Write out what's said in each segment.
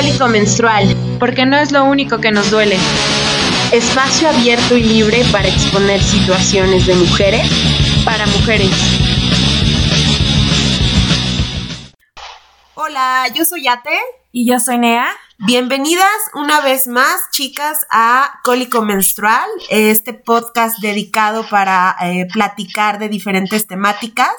Cólico menstrual, porque no es lo único que nos duele. Espacio abierto y libre para exponer situaciones de mujeres para mujeres. Hola, yo soy Ate. Y yo soy Nea. Bienvenidas una vez más, chicas, a Cólico Menstrual, este podcast dedicado para eh, platicar de diferentes temáticas.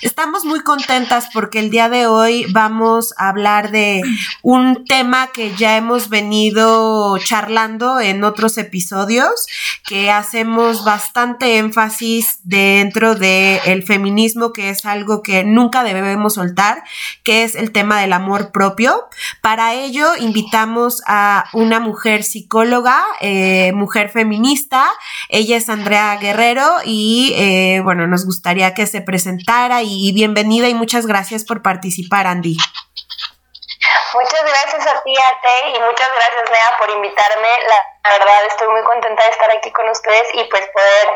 Estamos muy contentas porque el día de hoy vamos a hablar de un tema que ya hemos venido charlando en otros episodios, que hacemos bastante énfasis dentro del feminismo, que es algo que nunca debemos soltar, que es el tema del amor propio. Para ello, invitamos invitamos a una mujer psicóloga, eh, mujer feminista. Ella es Andrea Guerrero y eh, bueno, nos gustaría que se presentara y, bienvenida y muchas gracias por participar, Andy. Muchas gracias a ti, Ate, y muchas gracias, Nea, por invitarme. La, verdad, estoy muy contenta de estar aquí con ustedes y pues poder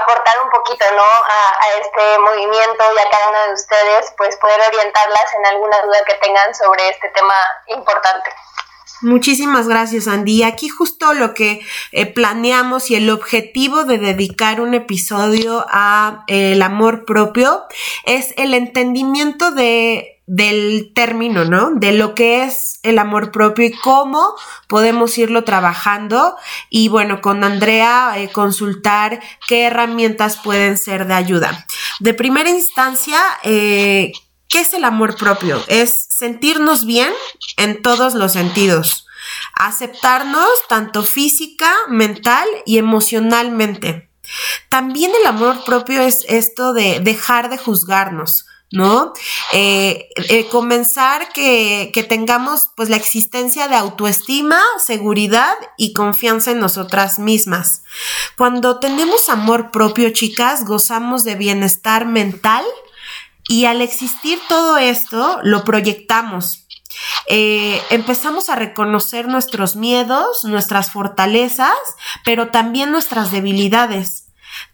aportar un poquito, ¿no? A, a, este movimiento y a cada una de ustedes, pues poder orientarlas en alguna duda que tengan sobre este tema importante. Muchísimas gracias, Andy. Aquí justo lo que eh, planeamos y el objetivo de dedicar un episodio a eh, el amor propio es el entendimiento de del término, ¿no? De lo que es el amor propio y cómo podemos irlo trabajando y bueno, con Andrea eh, consultar qué herramientas pueden ser de ayuda. De primera instancia, ¿Qué es el amor propio? Es sentirnos bien en todos los sentidos. Aceptarnos tanto física, mental y emocionalmente. También el amor propio es esto de dejar de juzgarnos. ¿no? Eh, eh, comenzar que, que, tengamos pues la existencia de autoestima, seguridad y confianza en nosotras mismas. Cuando tenemos amor propio, chicas, gozamos de bienestar mental, y al existir todo esto, lo proyectamos. Eh, empezamos a reconocer nuestros miedos, nuestras fortalezas, pero también nuestras debilidades.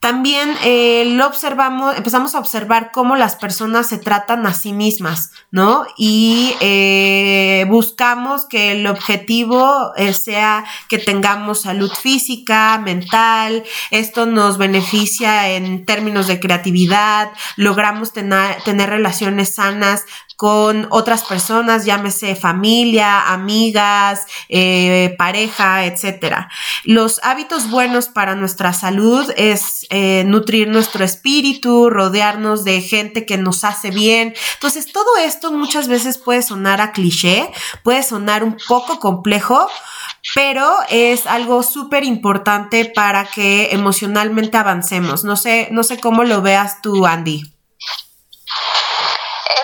También eh, lo observamos, empezamos a observar cómo las personas se tratan a sí mismas, ¿no? Y eh, buscamos que el objetivo eh, sea que tengamos salud física, mental, esto nos beneficia en términos de creatividad, logramos tener, tener relaciones sanas con otras personas, llámese familia, amigas, eh, pareja, etcétera. Los hábitos buenos para nuestra salud es eh, nutrir nuestro espíritu, rodearnos de gente que nos hace bien. Entonces, todo esto muchas veces puede sonar a cliché, puede sonar un poco complejo, pero es algo súper importante para que emocionalmente avancemos. No sé, no sé cómo lo veas tú, Andy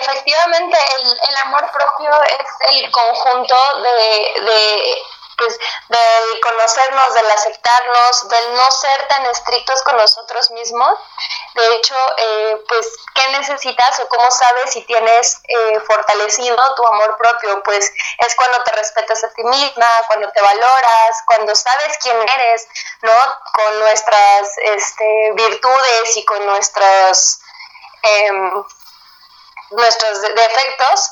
efectivamente el, el, amor propio es el conjunto de, de, pues, de conocernos, del aceptarnos, del no ser tan estrictos con nosotros mismos. De hecho, eh, pues, ¿qué necesitas o cómo sabes si tienes eh, fortalecido tu amor propio? Pues es cuando te respetas a ti misma, cuando te valoras, cuando sabes quién eres, ¿no? Con nuestras este, virtudes y con nuestros... Eh, nuestros defectos,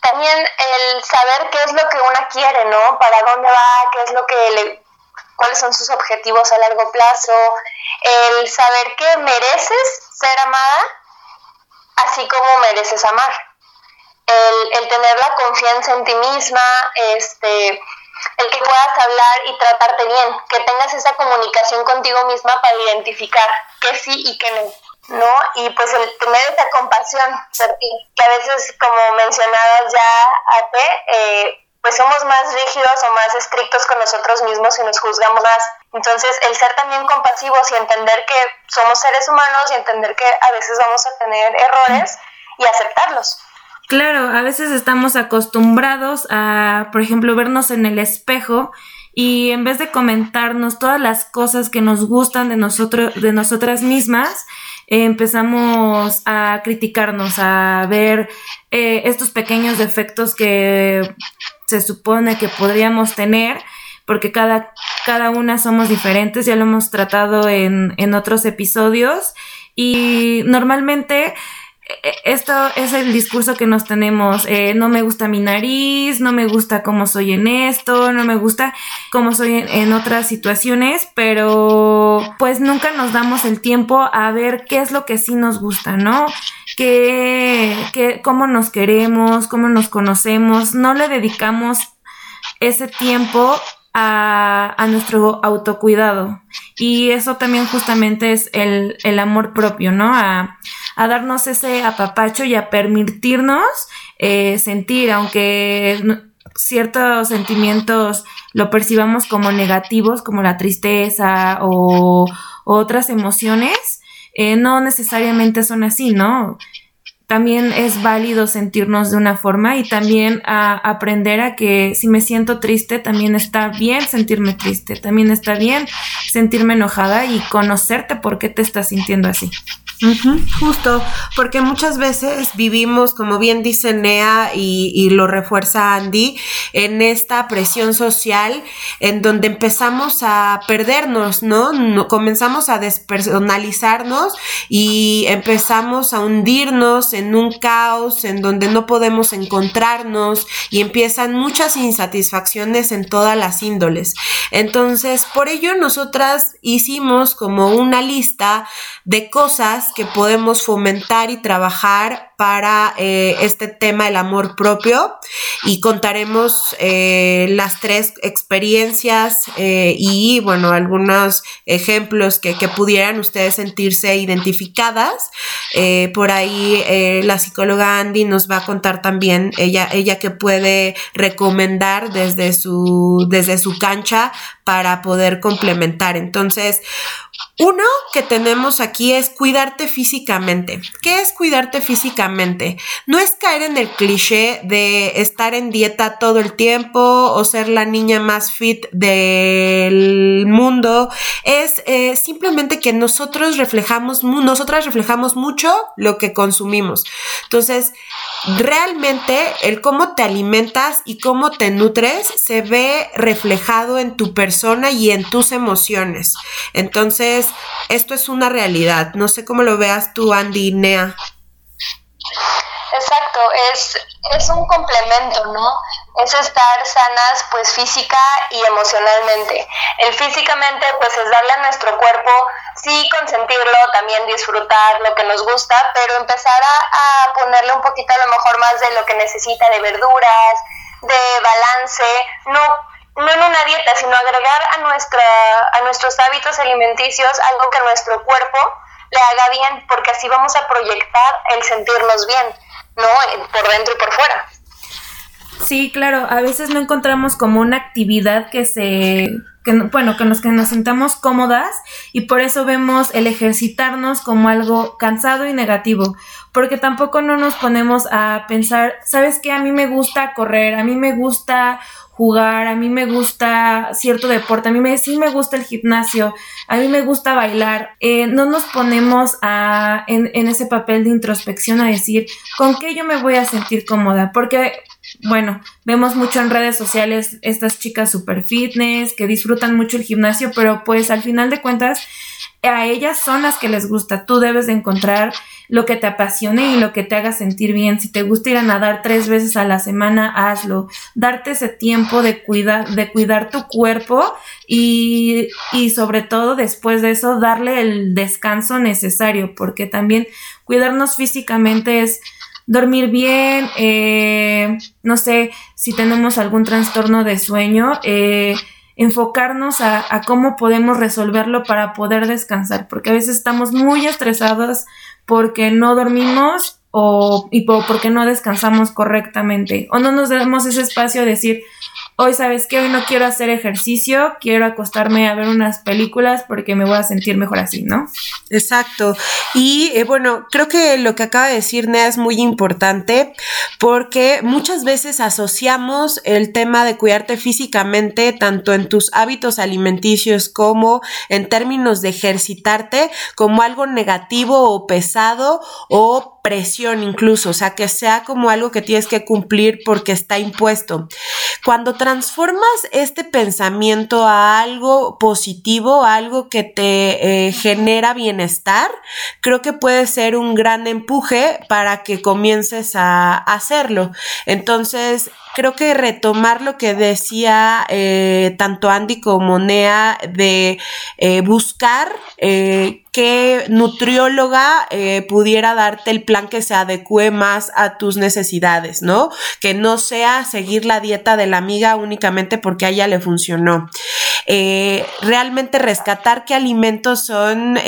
también el saber qué es lo que una quiere, ¿no? Para dónde va, qué es lo que le, cuáles son sus objetivos a largo plazo, el saber que mereces ser amada, así como mereces amar. El, el tener la confianza en ti misma, este, el que puedas hablar y tratarte bien, que tengas esa comunicación contigo misma para identificar qué sí y qué no. ¿No? Y pues el tener esa compasión que a veces, como mencionabas ya, Ate, eh, pues somos más rígidos o más estrictos con nosotros mismos y nos juzgamos más. Entonces, el ser también compasivos y entender que somos seres humanos y entender que a veces vamos a tener errores y aceptarlos. Claro, a veces estamos acostumbrados a, por ejemplo, vernos en el espejo y en vez de comentarnos todas las cosas que nos gustan de nosotros, de nosotras mismas, empezamos a criticarnos, a ver eh, estos pequeños defectos que se supone que podríamos tener, porque cada, cada una somos diferentes, ya lo hemos tratado en, en otros episodios, y normalmente esto es el discurso que nos tenemos. Eh, no me gusta mi nariz, no me gusta cómo soy en esto, no me gusta cómo soy en, otras situaciones, pero pues nunca nos damos el tiempo a ver qué es lo que sí nos gusta, ¿no? Que, que, cómo nos queremos, cómo nos conocemos, no le dedicamos ese tiempo a, nuestro autocuidado. Y eso también justamente es el, el amor propio, ¿no? A, a, darnos ese apapacho y a permitirnos eh, sentir, aunque ciertos sentimientos lo percibamos como negativos, como la tristeza o, otras emociones, eh, no necesariamente son así, ¿no? También es válido sentirnos de una forma y también a aprender a que si me siento triste, también está bien sentirme triste, también está bien sentirme enojada y conocerte por qué te estás sintiendo así justo, porque muchas veces vivimos, como bien dice Nea y, lo refuerza Andy, en esta presión social en donde empezamos a perdernos, ¿no? no comenzamos a despersonalizarnos y empezamos a hundirnos en un caos en donde no podemos encontrarnos y empiezan muchas insatisfacciones en todas las índoles. Entonces, por ello nosotras hicimos como una lista de cosas que podemos fomentar y trabajar para eh, este tema del amor propio y contaremos eh, las tres experiencias eh, y bueno algunos ejemplos que, que, pudieran ustedes sentirse identificadas. Por ahí la psicóloga Andy nos va a contar también ella ella que puede recomendar desde su desde su cancha para poder complementar entonces uno que tenemos aquí es cuidarte físicamente. ¿Qué es cuidarte físicamente? No es caer en el cliché de estar en dieta todo el tiempo o ser la niña más fit del mundo. Es eh, simplemente que nosotros reflejamos, nosotras reflejamos mucho lo que consumimos. Entonces, realmente el cómo te alimentas y cómo te nutres se ve reflejado en tu y en tus emociones. Entonces, esto es una realidad. No sé cómo lo veas tú, Andy Nea. Exacto, es, es un complemento, ¿no? Es estar sanas pues física y emocionalmente. El físicamente pues es darle a nuestro cuerpo, sí consentirlo, también disfrutar lo que nos gusta, pero empezar a ponerle un poquito a lo mejor más de lo que necesita de verduras, de balance, no no en una dieta, sino agregar a, nuestra, a nuestros hábitos alimenticios algo que nuestro cuerpo le haga bien, porque así vamos a proyectar el sentirnos bien, ¿no? Por dentro y por fuera. Sí, claro, a veces no encontramos como una actividad que se que, bueno, con los que nos sintamos cómodas y por eso vemos el ejercitarnos como algo cansado y negativo, porque tampoco no nos ponemos a pensar, ¿sabes qué? A mí me gusta correr, a mí me gusta jugar, a mí me gusta cierto deporte, a mí me, sí me gusta el gimnasio, a mí me gusta bailar. Eh, no nos ponemos a, en, en ese papel de introspección a decir, ¿con qué yo me voy a sentir cómoda? Porque bueno, vemos mucho en redes sociales estas chicas super fitness que disfrutan mucho el gimnasio, pero pues al final de cuentas a ellas son las que les gusta. Tú debes de encontrar lo que te apasione y lo que te haga sentir bien. Si te gusta ir a nadar tres veces a la semana, hazlo. Darte ese tiempo de cuidar, de cuidar tu cuerpo y, y sobre todo después de eso darle el descanso necesario, porque también cuidarnos físicamente es dormir bien, eh, no sé si tenemos algún trastorno de sueño, eh, enfocarnos a, cómo podemos resolverlo para poder descansar, porque a veces estamos muy estresados porque no dormimos o y porque no descansamos correctamente o no nos damos ese espacio a decir, hoy sabes que hoy no quiero hacer ejercicio, quiero acostarme a ver unas películas porque me voy a sentir mejor así, ¿no? Exacto. Y eh, bueno, creo que lo que acaba de decir Nea es muy importante porque muchas veces asociamos el tema de cuidarte físicamente tanto en tus hábitos alimenticios como en términos de ejercitarte como algo negativo o pesado o presión incluso, o sea, que sea como algo que tienes que cumplir porque está impuesto. Cuando transformas este pensamiento a algo positivo, algo que te eh, genera bienestar, creo que puede ser un gran empuje para que comiences a hacerlo. Entonces, creo que retomar lo que decía eh, tanto Andy como Nea de eh, buscar eh, qué nutrióloga pudiera darte el plan que se adecue más a tus necesidades, ¿no? Que no sea seguir la dieta de la amiga únicamente porque a ella le funcionó. Realmente rescatar qué alimentos son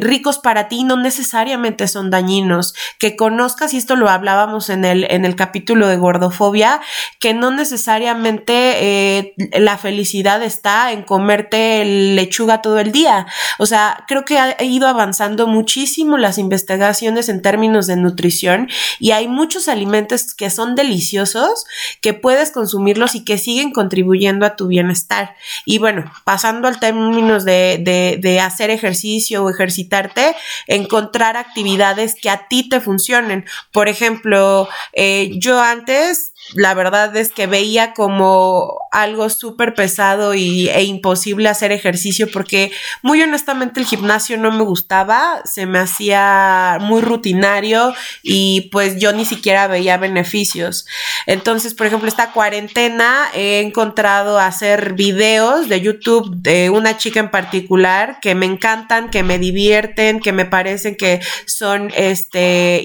ricos para ti no necesariamente son dañinos. Que conozcas, y esto lo hablábamos en el, en el capítulo de gordofobia, que no necesariamente eh, la felicidad está en comerte lechuga todo el día. O sea, creo que ha ido avanzando muchísimo las investigaciones en términos de nutrición y hay muchos alimentos que son deliciosos, que puedes consumirlos y que siguen contribuyendo a tu bienestar. Y bueno, pasando al términos de, hacer ejercicio o ejercitarte, encontrar actividades que a ti te funcionen. Por ejemplo, eh, yo antes la verdad es que veía como algo súper pesado y, e imposible hacer ejercicio porque muy honestamente el gimnasio no me gustaba, se me hacía muy rutinario y pues yo ni siquiera veía beneficios. Entonces, por ejemplo, esta cuarentena he encontrado hacer videos de YouTube de una chica en particular que me encantan, que me divierten, que me parecen que son este,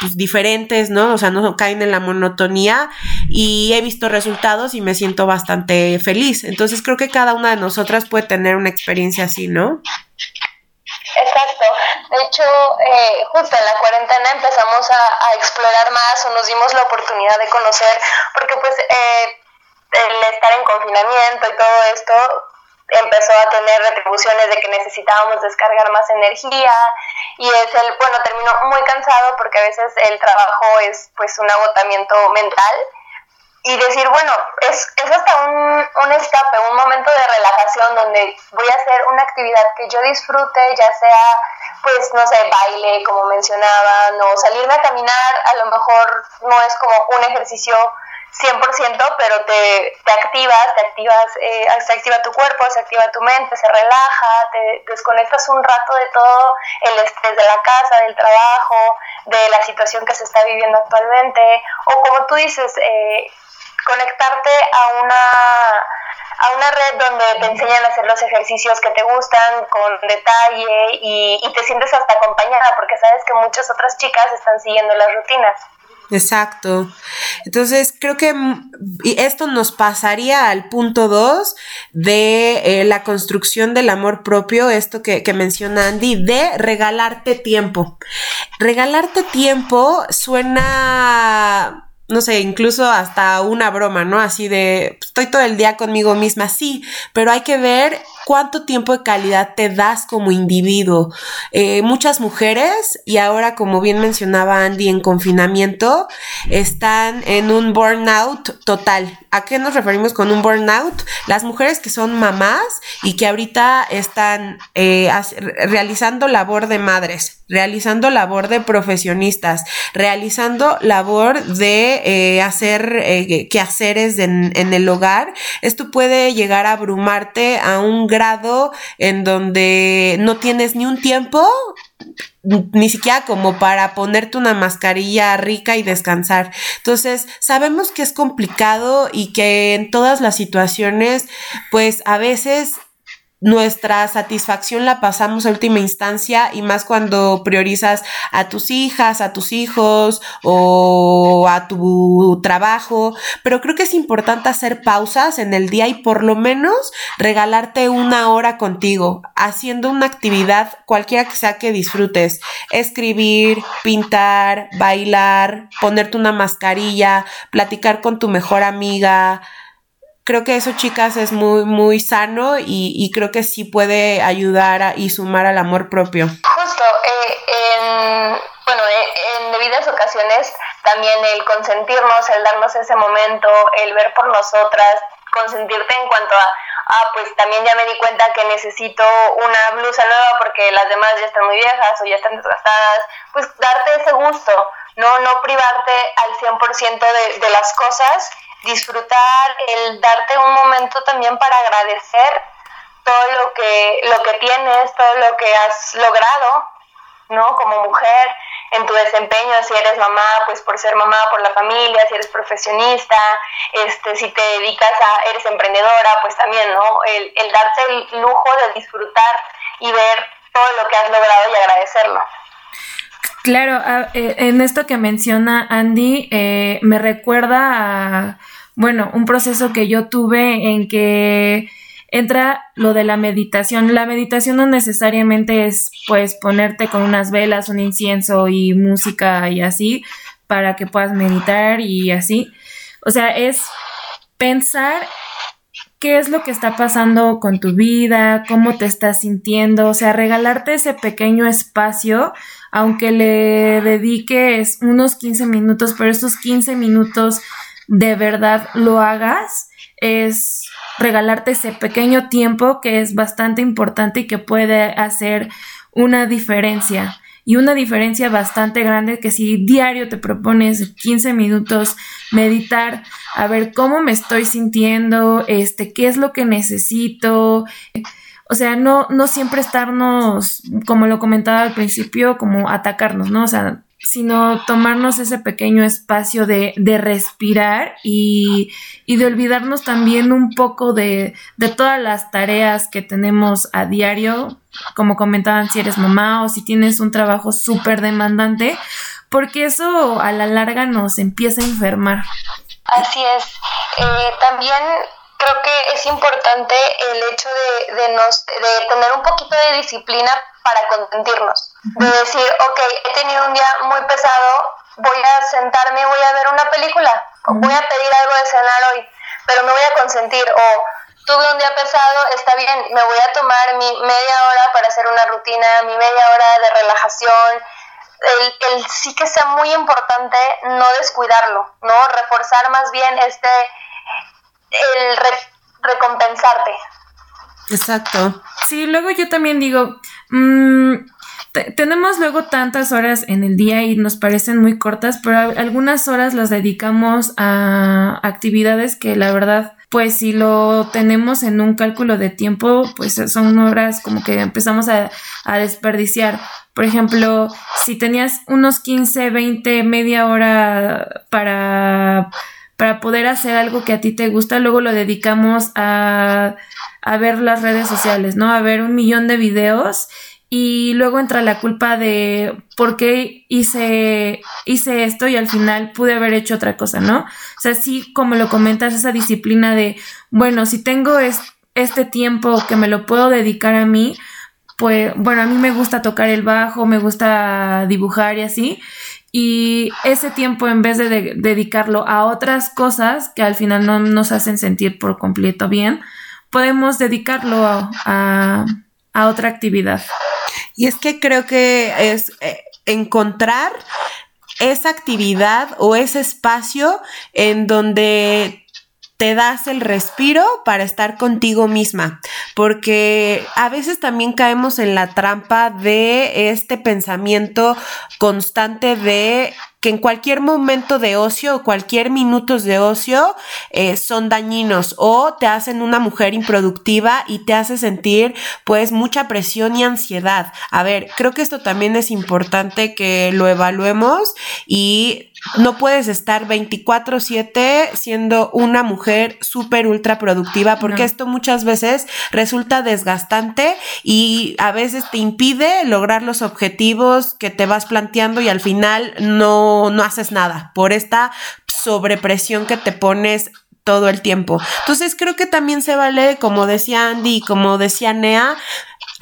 pues, diferentes, ¿no? O sea, no caen en la monotonía y he visto resultados y me siento bastante feliz. Entonces creo que cada una de nosotras puede tener una experiencia así, ¿no? Exacto. De hecho, eh, justo en la cuarentena empezamos a, explorar más o nos dimos la oportunidad de conocer, porque pues eh, el estar en confinamiento y todo esto empezó a tener retribuciones de que necesitábamos descargar más energía y es el, bueno, terminó muy cansado porque a veces el trabajo es pues un agotamiento mental y decir, bueno, es, es hasta un, un escape, un momento de relajación donde voy a hacer una actividad que yo disfrute, ya sea, pues, no sé, baile, como mencionaba, no salirme a caminar, a lo mejor no es como un ejercicio 100%, pero te, te activas, te activas, eh, se activa tu cuerpo, se activa tu mente, se relaja, te desconectas un rato de todo el estrés de la casa, del trabajo, de la situación que se está viviendo actualmente, o como tú dices, eh, conectarte a una a una red donde te enseñan a hacer los ejercicios que te gustan con detalle y, y te sientes hasta acompañada porque sabes que muchas otras chicas están siguiendo las rutinas. Exacto. Entonces, creo que esto nos pasaría al punto dos de eh, la construcción del amor propio, esto que, que, menciona Andy, de regalarte tiempo. Regalarte tiempo suena no sé, incluso hasta una broma, ¿no? Así de, estoy todo el día conmigo misma, sí, pero hay que ver cuánto tiempo de calidad te das como individuo. Eh, muchas mujeres, y ahora como bien mencionaba Andy en confinamiento, están en un burnout total. ¿A qué nos referimos con un burnout? Las mujeres que son mamás y que ahorita están eh, realizando labor de madres, realizando labor de profesionistas, realizando labor de eh, hacer eh, quehaceres en, en el hogar. Esto puede llegar a abrumarte a un grado en donde no tienes ni un tiempo ni siquiera como para ponerte una mascarilla rica y descansar. Entonces, sabemos que es complicado y que en todas las situaciones, pues a veces nuestra satisfacción la pasamos a última instancia y más cuando priorizas a tus hijas, a tus hijos o a tu trabajo, pero creo que es importante hacer pausas en el día y por lo menos regalarte una hora contigo, haciendo una actividad cualquiera que sea que disfrutes, escribir, pintar, bailar, ponerte una mascarilla, platicar con tu mejor amiga, creo que eso, chicas, es muy, muy sano y, creo que sí puede ayudar y sumar al amor propio. Justo, eh, en, bueno, eh, en debidas ocasiones también el consentirnos, el darnos ese momento, el ver por nosotras, consentirte en cuanto a ah, pues también ya me di cuenta que necesito una blusa nueva porque las demás ya están muy viejas o ya están desgastadas, pues darte ese gusto, no, no privarte al 100% de, de las cosas, disfrutar, el darte un momento también para agradecer todo lo que, lo que tienes, todo lo que has logrado, ¿no? Como mujer, en tu desempeño, si eres mamá, pues por ser mamá, por la familia, si eres profesionista, este, si te dedicas a, eres emprendedora, pues también, ¿no? El, el darte el lujo de disfrutar y ver todo lo que has logrado y agradecerlo. Claro, eh, en esto que menciona Andy, eh, me recuerda a, bueno, un proceso que yo tuve en que entra lo de la meditación. La meditación no necesariamente es pues ponerte con unas velas, un incienso y música y así para que puedas meditar y así. O sea, es pensar qué es lo que está pasando con tu vida, cómo te estás sintiendo, o sea, regalarte ese pequeño espacio, aunque le dediques unos 15 minutos, pero esos 15 minutos de verdad lo hagas, es regalarte ese pequeño tiempo que es bastante importante y que puede hacer una diferencia. Y una diferencia bastante grande que si diario te propones 15 minutos meditar, a ver cómo me estoy sintiendo, este, qué es lo que necesito. O sea, no, no siempre estarnos, como lo comentaba al principio, como atacarnos, ¿no? O sea, sino tomarnos ese pequeño espacio de, de respirar y, y, de olvidarnos también un poco de, de, todas las tareas que tenemos a diario, como comentaban si eres mamá o si tienes un trabajo súper demandante, porque eso a la larga nos empieza a enfermar. Así es. Eh, también creo que es importante el hecho de, de, nos, de tener un poquito de disciplina para consentirnos. De decir, ok, he tenido un día muy pesado, voy a sentarme y voy a ver una película, voy a pedir algo de cenar hoy, pero me voy a consentir. O tuve un día pesado, está bien, me voy a tomar mi media hora para hacer una rutina, mi media hora de relajación. El, el sí que sea muy importante no descuidarlo, ¿no? Reforzar más bien este, el recompensarte. Exacto. Sí, luego yo también digo, mmm, tenemos luego tantas horas en el día y nos parecen muy cortas, pero algunas horas las dedicamos a actividades que la verdad, pues si lo tenemos en un cálculo de tiempo, pues son horas como que empezamos a, a desperdiciar. Por ejemplo, si tenías unos 15, 20, media hora para, para poder hacer algo que a ti te gusta, luego lo dedicamos a, a ver las redes sociales, ¿no? A ver un millón de videos y luego entra la culpa de por qué hice, hice esto y al final pude haber hecho otra cosa, ¿no? O sea, sí, como lo comentas, esa disciplina de, bueno, si tengo este tiempo que me lo puedo dedicar a mí, pues, bueno, a mí me gusta tocar el bajo, me gusta dibujar y así. Y ese tiempo, en vez de, dedicarlo a otras cosas que al final no nos hacen sentir por completo bien, podemos dedicarlo a, a otra actividad. Y es que creo que es eh, encontrar esa actividad o ese espacio en donde te das el respiro para estar contigo misma, porque a veces también caemos en la trampa de este pensamiento constante de que en cualquier momento de ocio o cualquier minutos de ocio eh, son dañinos o te hacen una mujer improductiva y te hace sentir pues mucha presión y ansiedad. A ver, creo que esto también es importante que lo evaluemos y no puedes estar 24/7 siendo una mujer súper ultra productiva porque esto muchas veces resulta desgastante y a veces te impide lograr los objetivos que te vas planteando y al final no, no haces nada por esta sobrepresión que te pones todo el tiempo. Entonces creo que también se vale, como decía Andy y como decía Nea,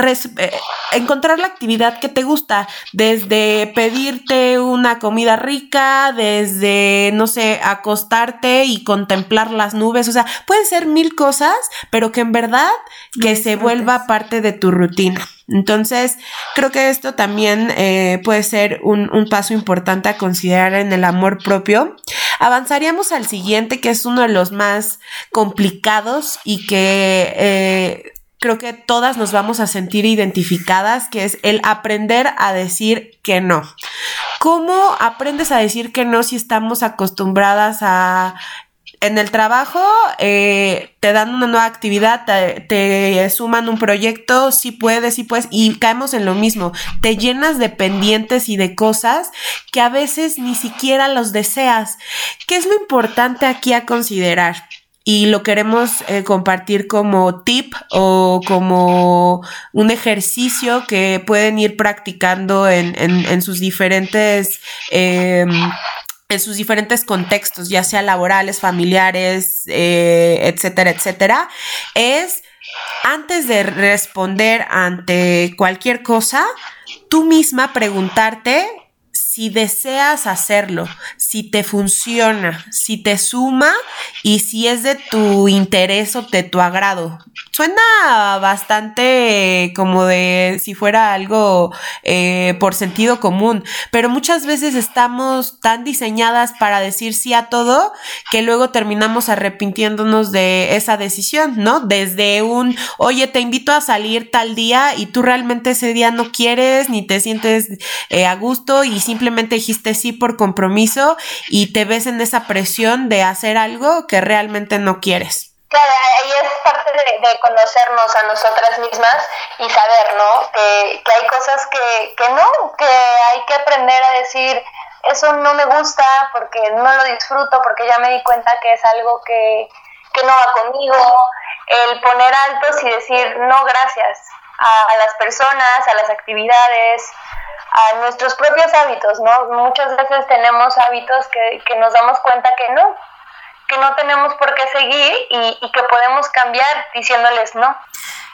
eh, encontrar la actividad que te gusta, desde pedirte una comida rica, desde, no sé, acostarte y contemplar las nubes, o sea, pueden ser mil cosas, pero que en verdad que se vuelva parte de tu rutina. Entonces, creo que esto también eh, puede ser un, un, paso importante a considerar en el amor propio. avanzaríamos al siguiente, que es uno de los más complicados y que eh, creo que todas nos vamos a sentir identificadas, que es el aprender a decir que no. ¿Cómo aprendes a decir que no si estamos acostumbradas a en el trabajo eh, te dan una nueva actividad, te, suman un proyecto, si puedes, si puedes, y caemos en lo mismo. Te llenas de pendientes y de cosas que a veces ni siquiera los deseas. ¿Qué es lo importante aquí a considerar? Y lo queremos eh, compartir como tip o como un ejercicio que pueden ir practicando en, en, sus diferentes em, en sus diferentes contextos, ya sea laborales, familiares, eh, etcétera, etcétera, es antes de responder ante cualquier cosa, tú misma preguntarte si deseas hacerlo, si te funciona, si te suma y si es de tu interés o de tu agrado. Suena bastante como de si fuera algo eh, por sentido común, pero muchas veces estamos tan diseñadas para decir sí a todo que luego terminamos arrepintiéndonos de esa decisión, ¿no? Desde un, oye, te invito a salir tal día y tú realmente ese día no quieres ni te sientes eh, a gusto y simplemente simplemente dijiste sí por compromiso y te ves en esa presión de hacer algo que realmente no quieres. Claro, ahí es parte de, conocernos a nosotras mismas y saber, ¿no? Que, hay cosas que, que no, que hay que aprender a decir, eso no me gusta porque no lo disfruto, porque ya me di cuenta que es algo que, que no va conmigo. El poner altos y decir, no, gracias a las personas, a las actividades, a nuestros propios hábitos, ¿no? Muchas veces tenemos hábitos que, que nos damos cuenta que no, que no tenemos por qué seguir y, que podemos cambiar diciéndoles no.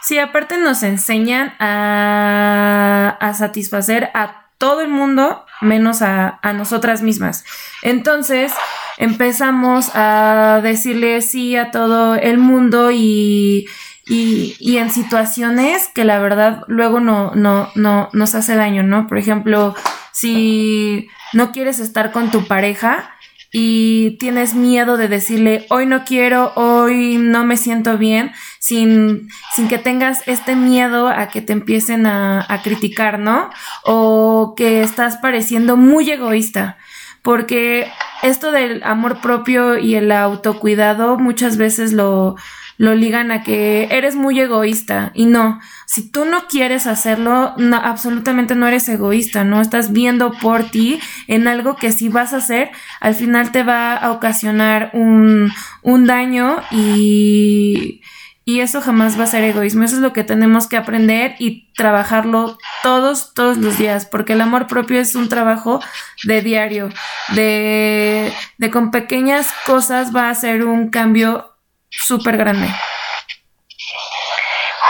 Sí, aparte nos enseñan a, a satisfacer a todo el mundo menos a, a, nosotras mismas. Entonces empezamos a decirle sí a todo el mundo y y, y en situaciones que la verdad luego no, no, no nos hace daño, ¿no? Por ejemplo, si no quieres estar con tu pareja y tienes miedo de decirle hoy no quiero, hoy no me siento bien, sin, sin que tengas este miedo a que te empiecen a, a criticar, ¿no? O que estás pareciendo muy egoísta porque esto del amor propio y el autocuidado muchas veces lo, lo ligan a que eres muy egoísta. Y no, si tú no quieres hacerlo, no, absolutamente no eres egoísta, no estás viendo por ti en algo que si vas a hacer, al final te va a ocasionar un, un daño y, y eso jamás va a ser egoísmo, eso es lo que tenemos que aprender y trabajarlo todos, todos los días, porque el amor propio es un trabajo de diario, de, de con pequeñas cosas va a ser un cambio súper grande.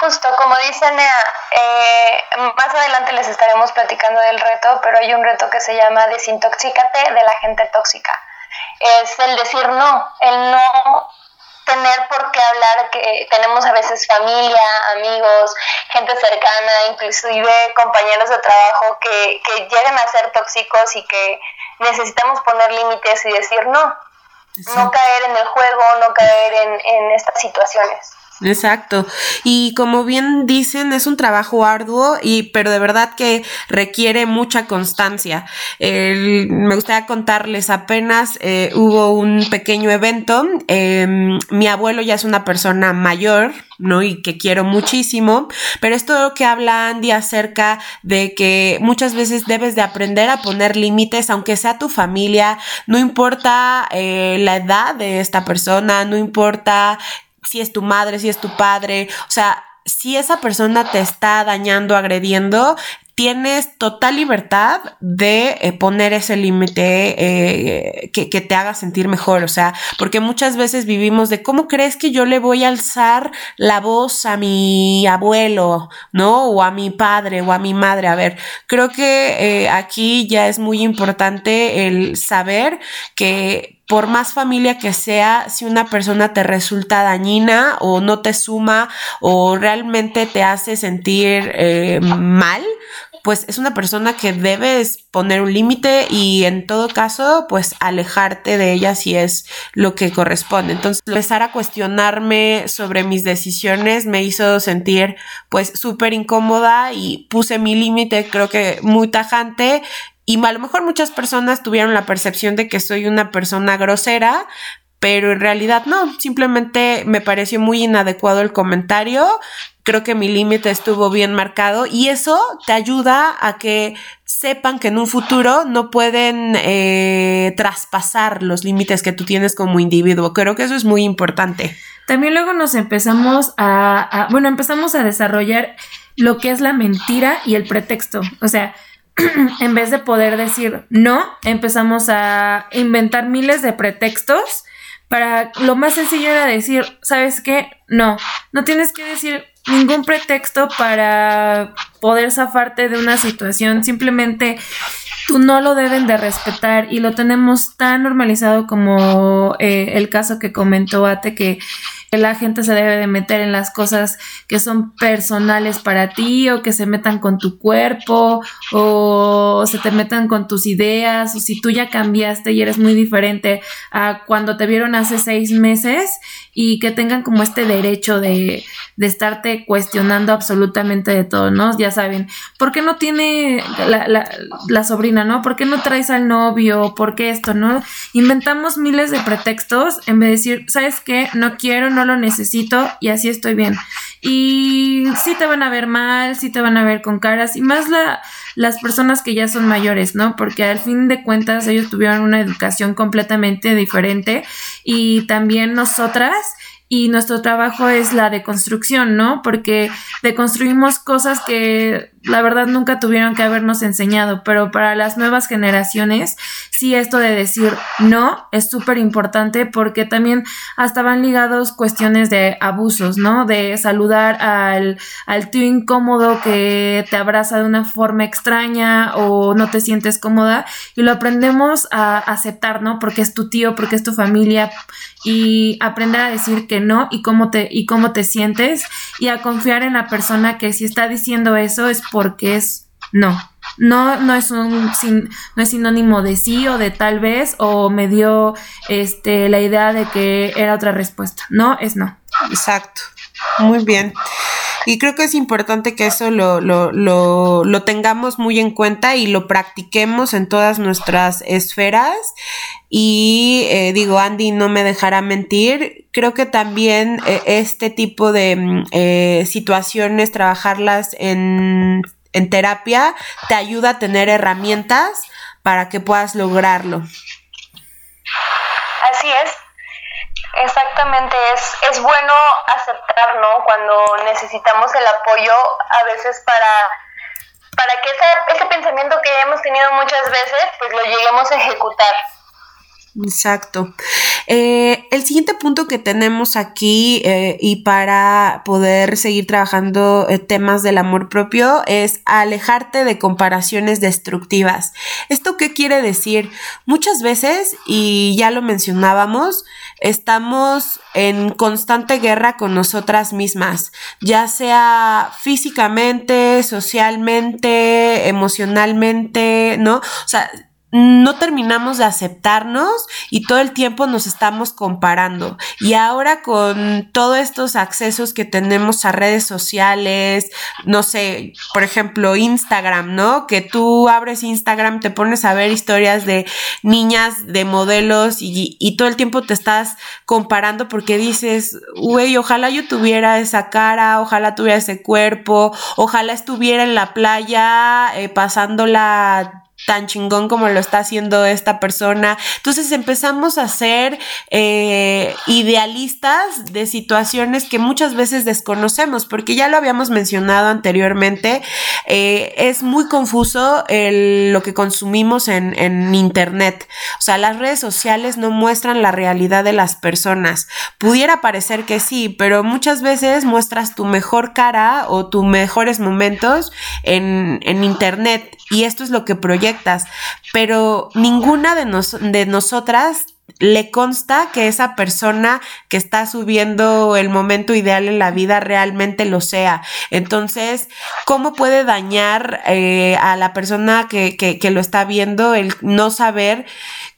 Justo, como dice Nea, eh, más adelante les estaremos platicando del reto, pero hay un reto que se llama Desintoxícate de la gente tóxica. Es el decir no, el no tener por qué hablar, que tenemos a veces familia, amigos, gente cercana, inclusive compañeros de trabajo que, que llegan a ser tóxicos y que necesitamos poner límites y decir no, no caer en el juego, no caer en, en estas situaciones. Exacto. Y como bien dicen, es un trabajo arduo y pero de verdad que requiere mucha constancia. me gustaría contarles apenas eh, hubo un pequeño evento. Em, mi abuelo ya es una persona mayor, ¿no? Y que quiero muchísimo. Pero esto que habla Andy acerca de que muchas veces debes de aprender a poner límites, aunque sea tu familia, no importa eh, la edad de esta persona, no importa si es tu madre, si es tu padre, o sea, si esa persona te está dañando, agrediendo, tienes total libertad de eh, poner ese límite eh, que, que, te haga sentir mejor, o sea, porque muchas veces vivimos de cómo crees que yo le voy a alzar la voz a mi abuelo, ¿no? O a mi padre o a mi madre. A ver, creo que eh, aquí ya es muy importante el saber que por más familia que sea, si una persona te resulta dañina o no te suma o realmente te hace sentir mal, pues es una persona que debes poner un límite y en todo caso, pues alejarte de ella si es lo que corresponde. Entonces, empezar a cuestionarme sobre mis decisiones me hizo sentir pues súper incómoda y puse mi límite, creo que muy tajante y a lo mejor muchas personas tuvieron la percepción de que soy una persona grosera, pero en realidad no, simplemente me pareció muy inadecuado el comentario, creo que mi límite estuvo bien marcado y eso te ayuda a que sepan que en un futuro no pueden eh, traspasar los límites que tú tienes como individuo. Creo que eso es muy importante. También luego nos empezamos a, bueno, empezamos a desarrollar lo que es la mentira y el pretexto. O sea, en vez de poder decir no, empezamos a inventar miles de pretextos para lo más sencillo era decir, ¿sabes qué? No, no tienes que decir ningún pretexto para poder zafarte de una situación, simplemente no lo deben de respetar y lo tenemos tan normalizado como eh, el caso que comentó Ate que la gente se debe de meter en las cosas que son personales para ti o que se metan con tu cuerpo o se te metan con tus ideas o si tú ya cambiaste y eres muy diferente a cuando te vieron hace seis meses y que tengan como este derecho de, de estarte cuestionando absolutamente de todo, ¿no? Ya saben, ¿por qué no tiene la, la, la sobrina, ¿no? ¿Por qué no traes al novio? ¿Por qué esto, no? Inventamos miles de pretextos en vez de decir, ¿sabes qué? No quiero, no lo necesito y así estoy bien. Y sí te van a ver mal, sí te van a ver con caras y más la, las personas que ya son mayores, ¿no? Porque al fin de cuentas ellos tuvieron una educación completamente diferente y también nosotras y nuestro trabajo es la deconstrucción, ¿no? Porque deconstruimos cosas que la verdad nunca tuvieron que habernos enseñado, pero para las nuevas generaciones sí esto de decir no es súper importante porque también hasta van ligados cuestiones de abusos, ¿no? De saludar al, al tío incómodo que te abraza de una forma extraña o no te sientes cómoda y lo aprendemos a aceptar, ¿no? Porque es tu tío, porque es tu familia y aprender a decir que no y cómo te y cómo te sientes y a confiar en la persona que si está diciendo eso es porque es no. No, no es un no es sinónimo de sí o de tal vez o me dio este la idea de que era otra respuesta. No, es no. Exacto. Muy bien. Y creo que es importante que eso lo, lo, lo, tengamos muy en cuenta y lo practiquemos en todas nuestras esferas. Y eh, digo, Andy no me dejará mentir. Creo que también eh, este tipo de mm, eh, situaciones, trabajarlas en, en terapia, te ayuda a tener herramientas para que puedas lograrlo. Así es, Exactamente, es, es bueno aceptar, ¿no? Cuando necesitamos el apoyo, a veces para, para que ese, ese pensamiento que hemos tenido muchas veces, pues lo lleguemos a ejecutar. Exacto. Eh, el siguiente punto que tenemos aquí eh, y para poder seguir trabajando eh, temas del amor propio es alejarte de comparaciones destructivas. ¿Esto qué quiere decir? Muchas veces, y ya lo mencionábamos, estamos en constante guerra con nosotras mismas, ya sea físicamente, socialmente, emocionalmente, ¿no? O sea, no terminamos de aceptarnos y todo el tiempo nos estamos comparando. Y ahora con todos estos accesos que tenemos a redes sociales, no sé, por ejemplo, Instagram, ¿no? Que tú abres Instagram, te pones a ver historias de niñas, de modelos y, y todo el tiempo te estás comparando porque dices, güey, ojalá yo tuviera esa cara, ojalá tuviera ese cuerpo, ojalá estuviera en la playa eh, pasándola tan chingón como lo está haciendo esta persona. Entonces empezamos a ser eh, idealistas de situaciones que muchas veces desconocemos, porque ya lo habíamos mencionado anteriormente, eh, es muy confuso lo que consumimos en, en Internet. O sea, las redes sociales no muestran la realidad de las personas. Pudiera parecer que sí, pero muchas veces muestras tu mejor cara o tus mejores momentos en, en Internet y esto es lo que proyectas, pero ninguna de, nos, de nosotras le consta que esa persona que está subiendo el momento ideal en la vida realmente lo sea. Entonces, ¿cómo puede dañar eh, a la persona que, que, que lo está viendo el no saber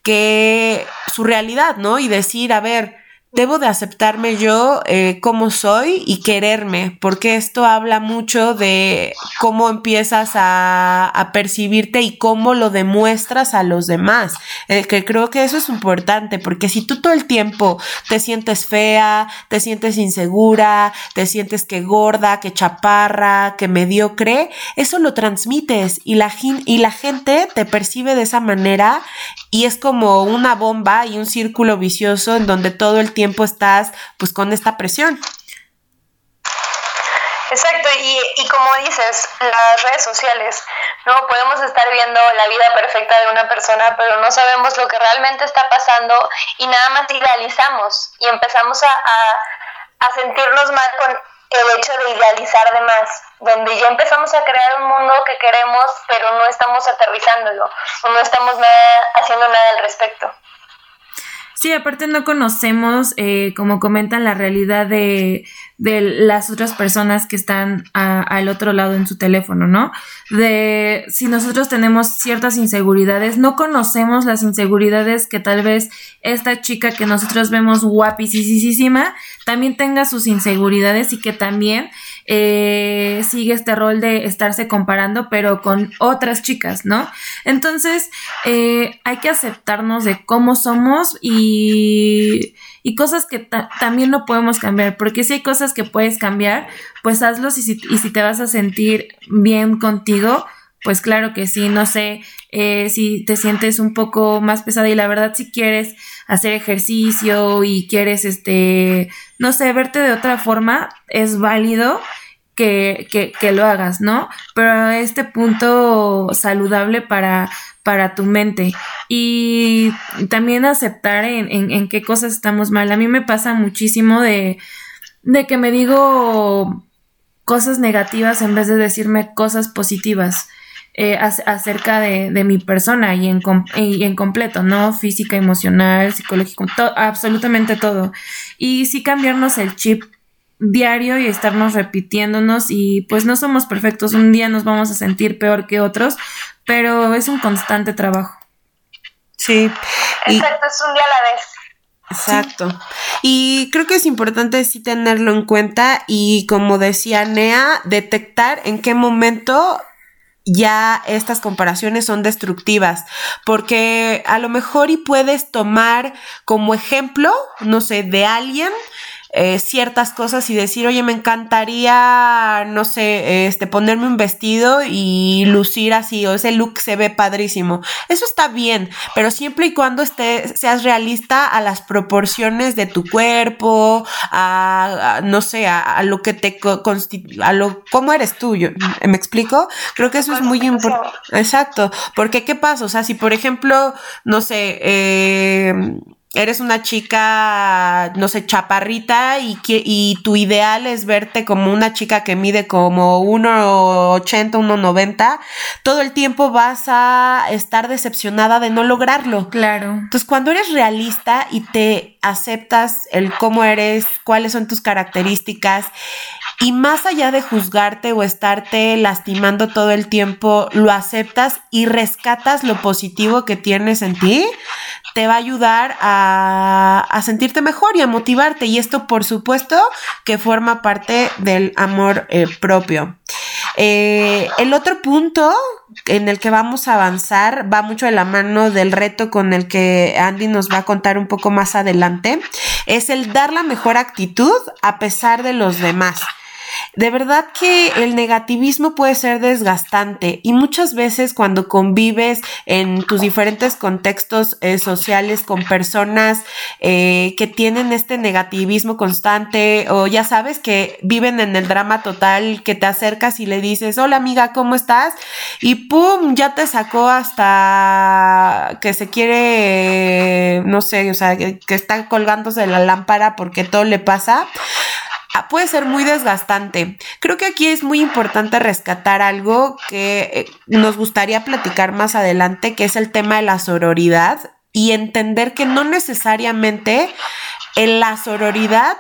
que su realidad, ¿no? Y decir, a ver, debo de aceptarme yo eh, como soy y quererme, porque esto habla mucho de cómo empiezas a, a percibirte y cómo lo demuestras a los demás. Eh, que creo que eso es importante, porque si tú todo el tiempo te sientes fea, te sientes insegura, te sientes que gorda, que chaparra, que mediocre, eso lo transmites y la, y la gente te percibe de esa manera y es como una bomba y un círculo vicioso en donde todo el tiempo estás pues con esta presión. Exacto, y, y, como dices, las redes sociales, ¿no? Podemos estar viendo la vida perfecta de una persona, pero no sabemos lo que realmente está pasando y nada más idealizamos y empezamos a, a, sentirnos mal con el hecho de idealizar de más, donde ya empezamos a crear un mundo que queremos, pero no estamos aterrizándolo, o no estamos nada, haciendo nada al respecto. Sí, aparte no conocemos, eh, como comentan, la realidad de, de las otras personas que están al otro lado en su teléfono, ¿no? De si nosotros tenemos ciertas inseguridades, no conocemos las inseguridades que tal vez esta chica que nosotros vemos guapísima también tenga sus inseguridades y que también eh, sigue este rol de estarse comparando, pero con otras chicas, ¿no? Entonces, eh, hay que aceptarnos de cómo somos y, y cosas que también no podemos cambiar, porque si hay cosas que puedes cambiar, pues hazlos y si, y si te vas a sentir bien contigo, pues claro que sí, no sé eh, si te sientes un poco más pesada y la verdad si quieres hacer ejercicio y quieres, este, no sé, verte de otra forma, es válido que, que, que lo hagas, ¿no? Pero este punto saludable para, para tu mente y también aceptar en, en, en, qué cosas estamos mal. A mí me pasa muchísimo de, de que me digo cosas negativas en vez de decirme cosas positivas. Eh, acerca de, de, mi persona y en, y en completo, ¿no? Física, emocional, psicológico, absolutamente todo. Y sí cambiarnos el chip diario y estarnos repitiéndonos y pues no somos perfectos, un día nos vamos a sentir peor que otros, pero es un constante trabajo. Sí. Exacto, es un día a la vez. Exacto. Y creo que es importante sí tenerlo en cuenta y como decía Nea, detectar en qué momento ya estas comparaciones son destructivas, porque a lo mejor y puedes tomar como ejemplo, no sé, de alguien eh, ciertas cosas y decir, oye, me encantaría, no sé, este, ponerme un vestido y lucir así, o ese look se ve padrísimo. Eso está bien, pero siempre y cuando esté, seas realista a las proporciones de tu cuerpo, a, no sé, a, lo que te constituye, a lo, cómo eres tú, ¿me explico? Creo que eso es muy importante. Exacto, porque ¿qué pasa? O sea, si por ejemplo, no sé, eh, eres una chica, no sé, chaparrita y, y tu ideal es verte como una chica que mide como 1,80, 1,90, todo el tiempo vas a estar decepcionada de no lograrlo. Claro. Entonces, cuando eres realista y te aceptas el cómo eres, cuáles son tus características, y más allá de juzgarte o estarte lastimando todo el tiempo, lo aceptas y rescatas lo positivo que tienes en ti, te va a ayudar a, sentirte mejor y a motivarte. Y esto, por supuesto, que forma parte del amor eh, propio. Eh, el otro punto en el que vamos a avanzar va mucho de la mano del reto con el que Andy nos va a contar un poco más adelante. Es el dar la mejor actitud a pesar de los demás. De verdad que el negativismo puede ser desgastante y muchas veces cuando convives en tus diferentes contextos eh, sociales con personas eh, que tienen este negativismo constante o ya sabes que viven en el drama total, que te acercas y le dices, hola amiga, ¿cómo estás? Y ¡pum! ya te sacó hasta que se quiere, no sé, o sea, que, que está colgándose de la lámpara porque todo le pasa. Ah, puede ser muy desgastante. Creo que aquí es muy importante rescatar algo que eh, nos gustaría platicar más adelante, que es el tema de la sororidad y entender que no necesariamente en la sororidad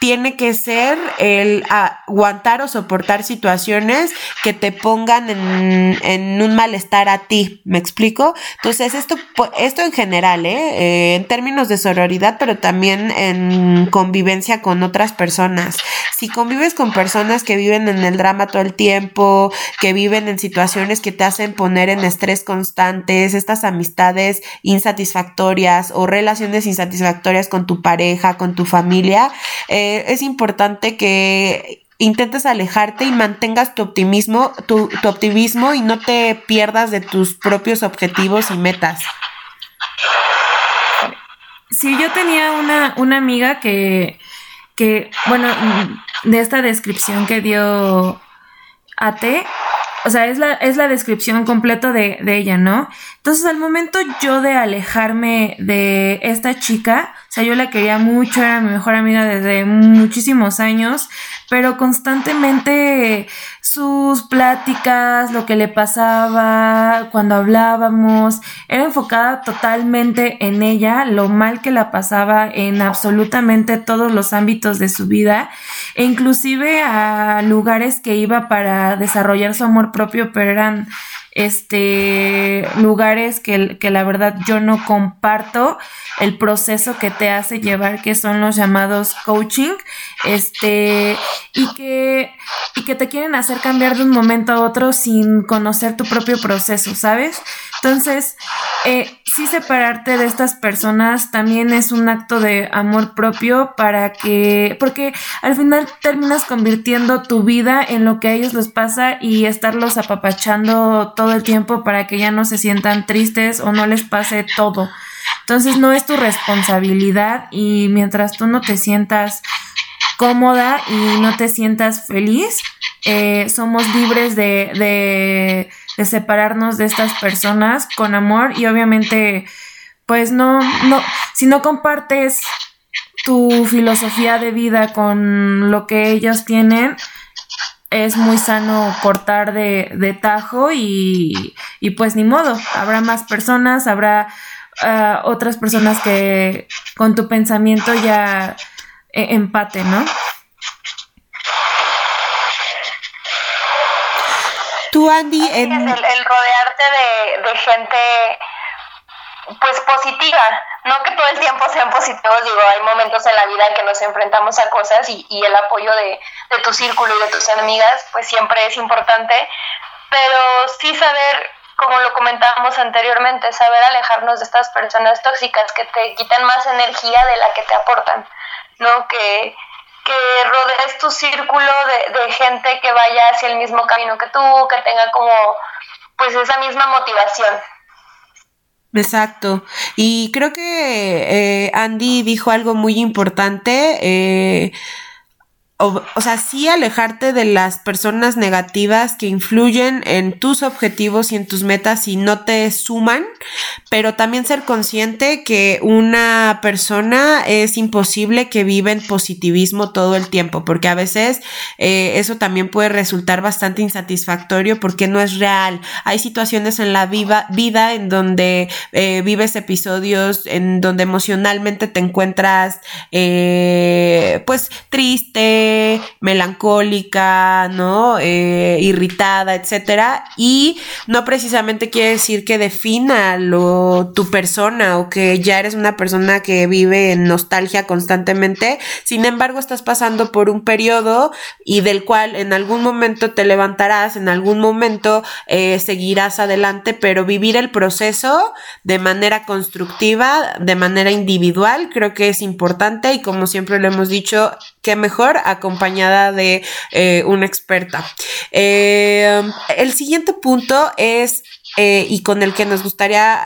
tiene que ser el aguantar o soportar situaciones que te pongan en, un malestar a ti, ¿me explico? Entonces, esto, esto en general, ¿eh? ¿eh? en términos de sororidad, pero también en convivencia con otras personas. Si convives con personas que viven en el drama todo el tiempo, que viven en situaciones que te hacen poner en estrés constantes, estas amistades insatisfactorias o relaciones insatisfactorias con tu pareja, con tu familia, eh, es importante que intentes alejarte y mantengas tu optimismo, tu, optimismo y no te pierdas de tus propios objetivos y metas. Sí, yo tenía una, una amiga que, que, bueno, de esta descripción que dio AT, o sea, es la, es la descripción completa de, de, ella, ¿no? Entonces, al momento yo de alejarme de esta chica, o sea, yo la quería mucho, era mi mejor amiga desde muchísimos años, pero constantemente sus pláticas, lo que le pasaba cuando hablábamos, era enfocada totalmente en ella, lo mal que la pasaba en absolutamente todos los ámbitos de su vida, e inclusive a lugares que iba para desarrollar su amor propio, pero eran este lugares que, que, la verdad yo no comparto el proceso que te hace llevar que son los llamados coaching este y que y que te quieren hacer cambiar de un momento a otro sin conocer tu propio proceso sabes entonces eh, sí separarte de estas personas también es un acto de amor propio para que porque al final terminas convirtiendo tu vida en lo que a ellos les pasa y estarlos apapachando todo el tiempo para que ya no se sientan tristes o no les pase todo. Entonces no es tu responsabilidad y mientras tú no te sientas cómoda y no te sientas feliz, eh, somos libres de, de, de, separarnos de estas personas con amor y obviamente pues no, no, si no compartes tu filosofía de vida con lo que ellos tienen, es muy sano cortar de, de tajo y, y, pues ni modo, habrá más personas, habrá ah, otras personas que con tu pensamiento ya eh, empate, ¿no? Tú, Andy, en... el, el, rodearte de, de gente pues positiva, no que todo el tiempo sean positivos, digo, hay momentos en la vida en que nos enfrentamos a cosas y, y el apoyo de, de, tu círculo y de tus amigas, pues siempre es importante, pero sí saber, como lo comentábamos anteriormente, saber alejarnos de estas personas tóxicas que te quitan más energía de la que te aportan, ¿no? Que, que rodees tu círculo de, de gente que vaya hacia el mismo camino que tú, que tenga como pues esa misma motivación. Exacto. Y creo que eh, Andy dijo algo muy importante. Eh, o, o, sea, sí alejarte de las personas negativas que influyen en tus objetivos y en tus metas y no te suman, pero también ser consciente que una persona es imposible que viva en positivismo todo el tiempo, porque a veces eh, eso también puede resultar bastante insatisfactorio porque no es real. Hay situaciones en la viva, vida en donde eh, vives episodios en donde emocionalmente te encuentras eh, pues triste, melancólica, ¿no? Eh, irritada, etcétera. Y no precisamente quiere decir que defina lo, tu persona o que ya eres una persona que vive en nostalgia constantemente. Sin embargo, estás pasando por un periodo y del cual en algún momento te levantarás, en algún momento eh, seguirás adelante, pero vivir el proceso de manera constructiva, de manera individual, creo que es importante y como siempre lo hemos dicho, qué mejor acompañada de eh, una experta. Eh, el siguiente punto es eh, y con el que nos gustaría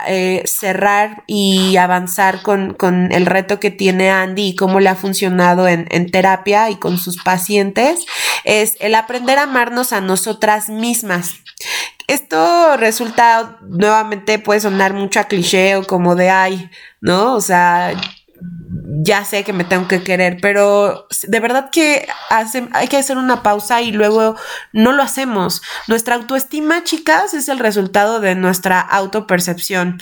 cerrar y avanzar con, el reto que tiene Andy y cómo le ha funcionado en, en, terapia y con sus pacientes, es el aprender a amarnos a nosotras mismas. Esto resulta, nuevamente puede sonar mucho a cliché o como de ay, ¿no? O sea, ya sé que me tengo que querer, pero de verdad que hace, hay que hacer una pausa y luego no lo hacemos. Nuestra autoestima, chicas, es el resultado de nuestra autopercepción.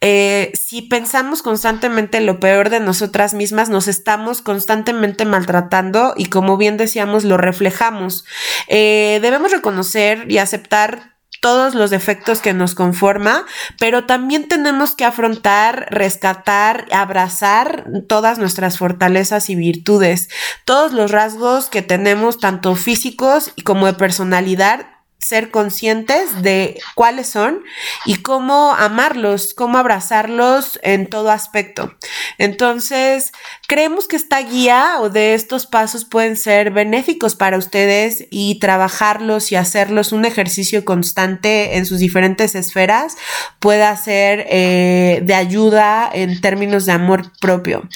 Eh, si pensamos constantemente lo peor de nosotras mismas, nos estamos constantemente maltratando y como bien decíamos, lo reflejamos. Eh, debemos reconocer y aceptar todos los defectos que nos conforma, pero también tenemos que afrontar, rescatar, abrazar todas nuestras fortalezas y virtudes, todos los rasgos que tenemos, tanto físicos como de personalidad, ser conscientes de cuáles son y cómo amarlos, cómo abrazarlos en todo aspecto. Entonces, creemos que esta guía o de estos pasos pueden ser benéficos para ustedes y trabajarlos y hacerlos un ejercicio constante en sus diferentes esferas pueda ser eh, de ayuda en términos de amor propio.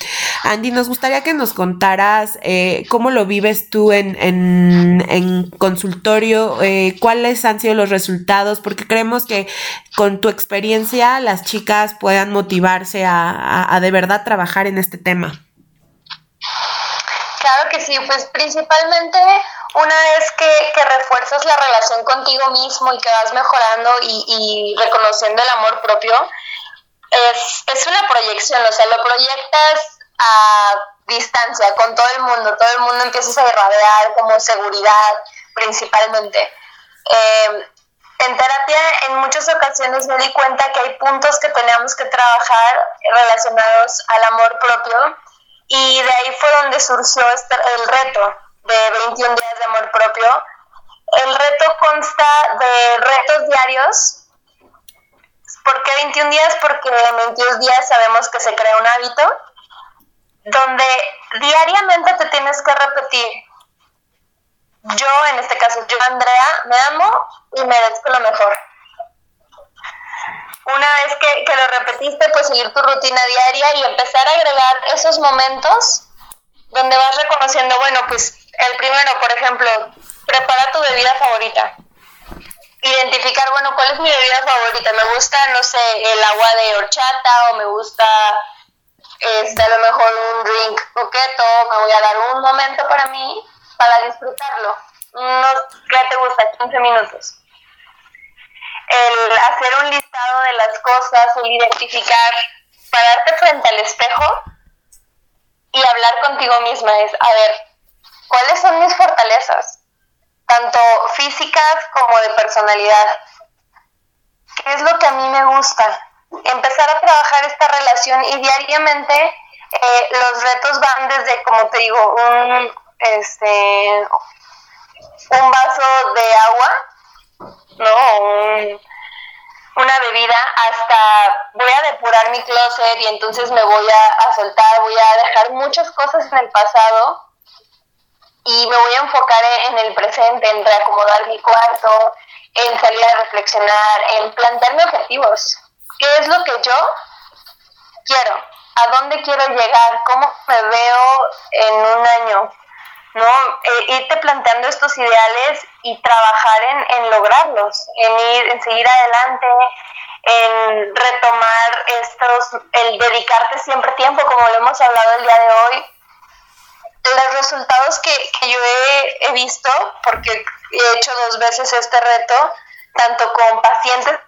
Andy, nos gustaría que nos contaras eh, cómo lo vives tú en, en, consultorio, eh, cuáles han sido los resultados, porque creemos que con tu experiencia las chicas puedan motivarse a, de verdad trabajar en este tema. Claro que sí, pues principalmente una vez que, refuerzas la relación contigo mismo y que vas mejorando y, y reconociendo el amor propio, es, es, una proyección, o sea, lo proyectas a distancia con todo el mundo, todo el mundo empieza a irradiar como seguridad principalmente. Eh, en terapia en muchas ocasiones me di cuenta que hay puntos que teníamos que trabajar relacionados al amor propio y de ahí fue donde surgió este, el reto de 21 días de amor propio. El reto consta de retos diarios. ¿Por qué 21 días? Porque en 21 días sabemos que se crea un hábito donde diariamente te tienes que repetir, yo, en este caso, yo, Andrea, me amo y merezco lo mejor. Una vez que, que lo repetiste, pues seguir tu rutina diaria y empezar a agregar esos momentos donde vas reconociendo, bueno, pues el primero, por ejemplo, prepara tu bebida favorita. Identificar, bueno, ¿cuál es mi bebida favorita? Me gusta, no sé, el agua de horchata o me gusta este, a lo mejor un drink coqueto, me voy a dar un momento para mí, para disfrutarlo. Unos, ¿qué te gusta? 15 minutos. El hacer un listado de las cosas, el identificar, pararte frente al espejo y hablar contigo misma es, a ver, ¿cuáles son mis fortalezas? Tanto físicas como de personalidad. ¿Qué es lo que a mí me gusta? empezar a trabajar esta relación y diariamente eh, los retos van desde, como te digo, un, este, un vaso de agua, ¿no? una bebida hasta voy a depurar mi closet y entonces me voy a, a, soltar, voy a dejar muchas cosas en el pasado y me voy a enfocar en el presente, en reacomodar mi cuarto, en salir a reflexionar, en plantearme objetivos. ¿Qué es lo que yo quiero? ¿A dónde quiero llegar? ¿Cómo me veo en un año? ¿No? Eh, irte planteando estos ideales y trabajar en, en, lograrlos, en ir, en seguir adelante, en retomar estos, el dedicarte siempre tiempo, como lo hemos hablado el día de hoy. Los resultados que, que yo he, he visto, porque he hecho dos veces este reto, tanto con pacientes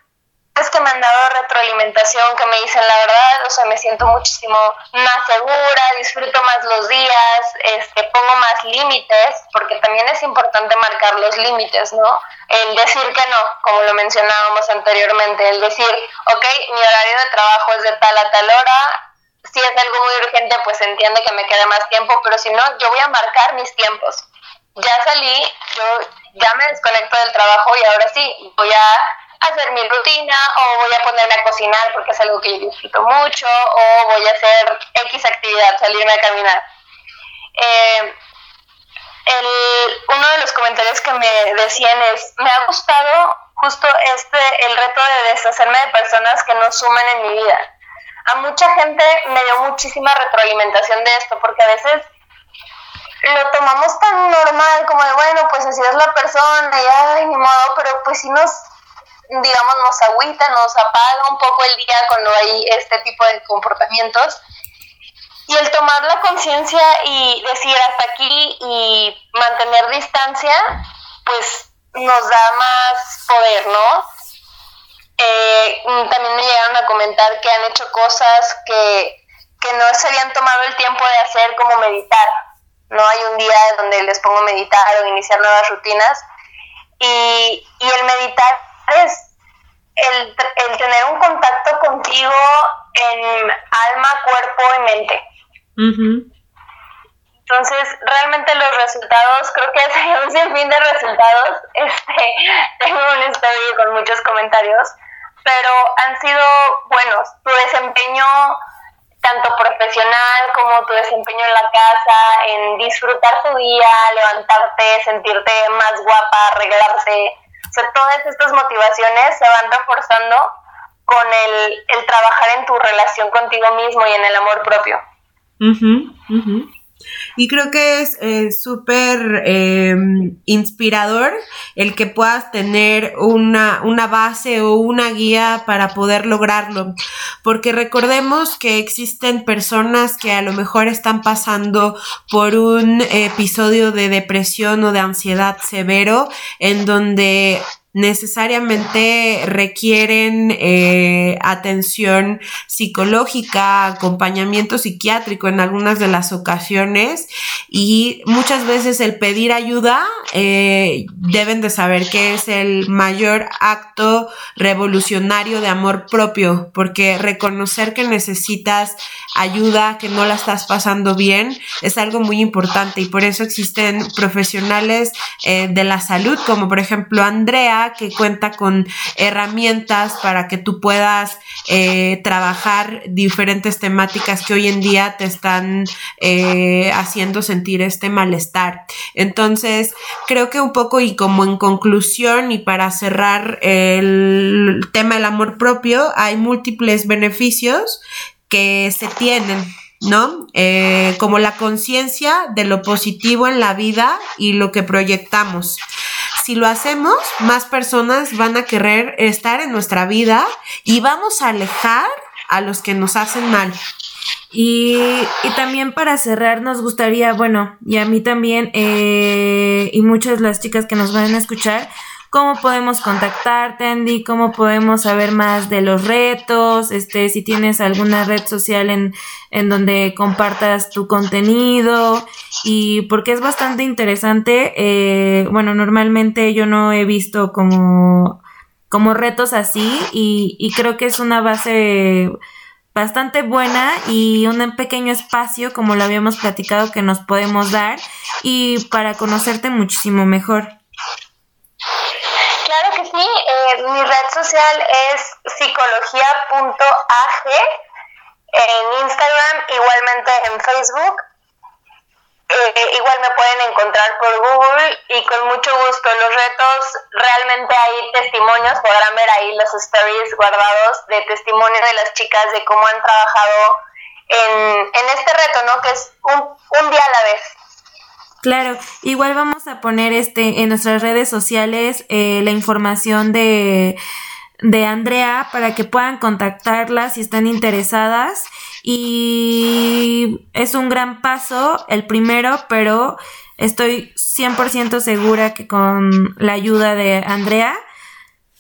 que me han dado retroalimentación, que me dicen la verdad, o sea, me siento muchísimo más segura, disfruto más los días, este, pongo más límites, porque también es importante marcar los límites, ¿no? El decir que no, como lo mencionábamos anteriormente, el decir, ok, mi horario de trabajo es de tal a tal hora, si es algo muy urgente, pues entiende que me quede más tiempo, pero si no, yo voy a marcar mis tiempos. Ya salí, yo ya me desconecto del trabajo y ahora sí, voy a hacer mi rutina o voy a ponerme a cocinar porque es algo que yo disfruto mucho o voy a hacer X actividad, salirme a caminar. Eh, el, uno de los comentarios que me decían es, me ha gustado justo este, el reto de deshacerme de personas que no suman en mi vida. A mucha gente me dio muchísima retroalimentación de esto porque a veces lo tomamos tan normal como de, bueno, pues así es la persona y ay, ni modo, pero pues si nos digamos, nos agüita, nos apaga un poco el día cuando hay este tipo de comportamientos. y el tomar la conciencia y decir hasta aquí y mantener distancia, pues nos da más poder, ¿no? Eh, también me llegaron a comentar que han hecho cosas que, que no se habían tomado el tiempo de hacer como meditar. No hay un día donde les pongo meditar o iniciar nuevas rutinas. Y, y el meditar es el, el tener un contacto contigo en alma, cuerpo y mente. Entonces, realmente los resultados, creo que hay un sinfín de resultados. Este, tengo una historia con muchos comentarios, pero han sido buenos. Tu desempeño, tanto profesional como tu desempeño en la casa, en disfrutar tu día, levantarte, sentirte más guapa, arreglarte. Sea, todas estas motivaciones se van reforzando con el, el trabajar en tu relación contigo mismo y en el amor propio. Y creo que es eh, súper em, inspirador el que puedas tener una, una base o una guía para poder lograrlo. Porque recordemos que existen personas que a lo mejor están pasando por un episodio de depresión o de ansiedad severo en donde necesariamente requieren eh, atención psicológica, acompañamiento psiquiátrico en algunas de las ocasiones. Y muchas veces el pedir ayuda eh, deben de saber que es el mayor acto revolucionario de amor propio porque reconocer que necesitas ayuda, que no la estás pasando bien es algo muy importante. Y por eso existen profesionales eh, de la salud como por ejemplo Andrea que cuenta con herramientas para que tú puedas eh, trabajar diferentes temáticas que hoy en día te están eh, haciendo sentir este malestar. Entonces, creo que un poco y como en conclusión y para cerrar el tema del amor propio, hay múltiples beneficios que se tienen ¿no? Eh, como la conciencia de lo positivo en la vida y lo que proyectamos si lo hacemos, más personas van a querer estar en nuestra vida y vamos a alejar a los que nos hacen mal. Y, también para cerrar nos gustaría, bueno, y a mí también, eh, y muchas de las chicas que nos van a escuchar, cómo podemos contactarte, Andy, cómo podemos saber más de los retos, este, si tienes alguna red social en, en donde compartas tu contenido y porque es bastante interesante, eh, bueno, normalmente yo no he visto como, como retos así y, y creo que es una base bastante buena y un pequeño espacio, como lo habíamos platicado, que nos podemos dar y para conocerte muchísimo mejor. Sí, eh, mi red social es psicología.ag en Instagram, igualmente en Facebook. Eh, igual me pueden encontrar por Google y con mucho gusto. Los retos, realmente hay testimonios, podrán ver ahí los stories guardados de testimonio de las chicas de cómo han trabajado en, este reto, ¿no? Que es un, un día a la vez. Claro, igual vamos a poner este en nuestras redes sociales eh, la información de, de Andrea para que puedan contactarla si están interesadas. Y es un gran paso, el primero, pero estoy 100% segura que con la ayuda de Andrea,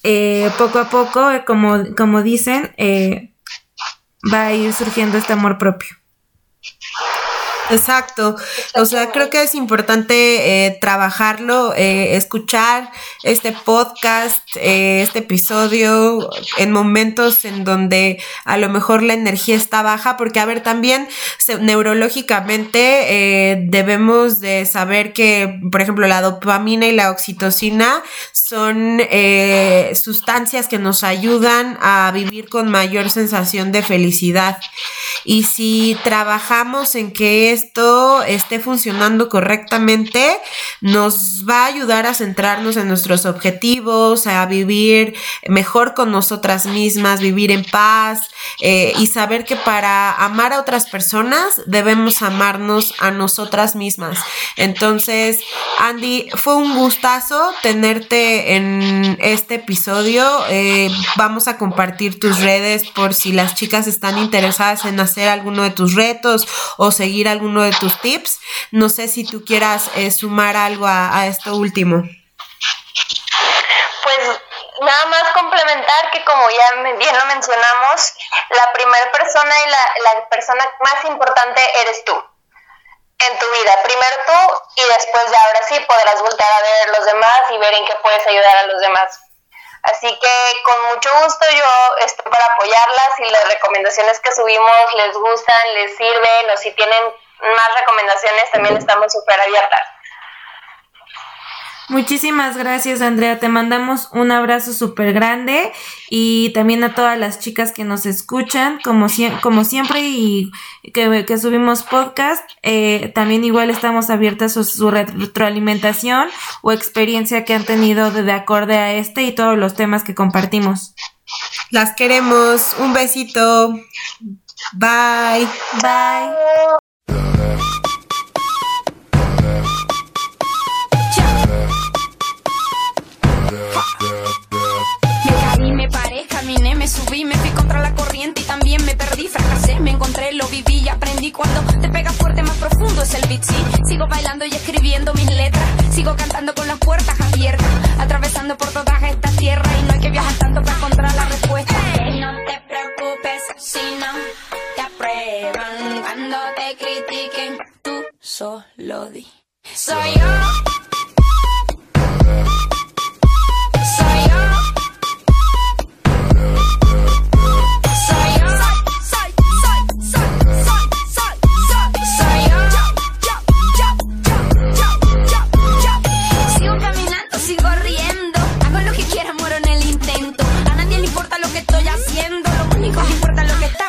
eh, poco a poco, como, como dicen, eh, va a ir surgiendo este amor propio. Exacto. O sea, creo que es importante eh, trabajarlo, eh, escuchar este podcast, eh, este episodio en momentos en donde a lo mejor la energía está baja, porque a ver, también neurológicamente debemos de saber que, por ejemplo, la dopamina y la oxitocina son sustancias que nos ayudan a vivir con mayor sensación de felicidad. Y si trabajamos en que esto esté funcionando correctamente, nos va a ayudar a centrarnos en nuestros objetivos, a vivir mejor con nosotras mismas, vivir en paz eh, y saber que para amar a otras personas debemos amarnos a nosotras mismas. Entonces, Andy, fue un gustazo tenerte en este episodio. Eh, vamos a compartir tus redes por si las chicas están interesadas en hacer alguno de tus retos o seguir alguno de tus tips. No sé si tú quieras eh, sumar algo a, esto último. Pues nada más complementar que como ya bien lo mencionamos, la primera persona y la, la persona más importante eres tú en tu vida. Primero tú y después ya ahora sí podrás voltear a ver a los demás y ver en qué puedes ayudar a los demás. Así que con mucho gusto yo estoy para apoyarlas y las recomendaciones que subimos les gustan, les sirven o si tienen más recomendaciones también estamos súper abiertas. Muchísimas gracias, Andrea. Te mandamos un abrazo súper grande y también a todas las chicas que nos escuchan, como, como siempre, y que, subimos podcast. Eh, también igual estamos abiertas a su, retroalimentación o experiencia que han tenido de, de acorde a este y todos los temas que compartimos. Las queremos. Un besito. Bye. Bye. Subí, me fui contra la corriente y también me perdí, fracasé, me encontré, lo viví y aprendí. Cuando te pega fuerte, más profundo es el beat, sí. Sigo bailando y escribiendo mis letras, sigo cantando con las puertas abiertas, atravesando por toda esta tierra y no hay que viajar tanto para encontrar la respuesta. no te preocupes si no te aprueban cuando te critiquen, tú solo di. Soy yo.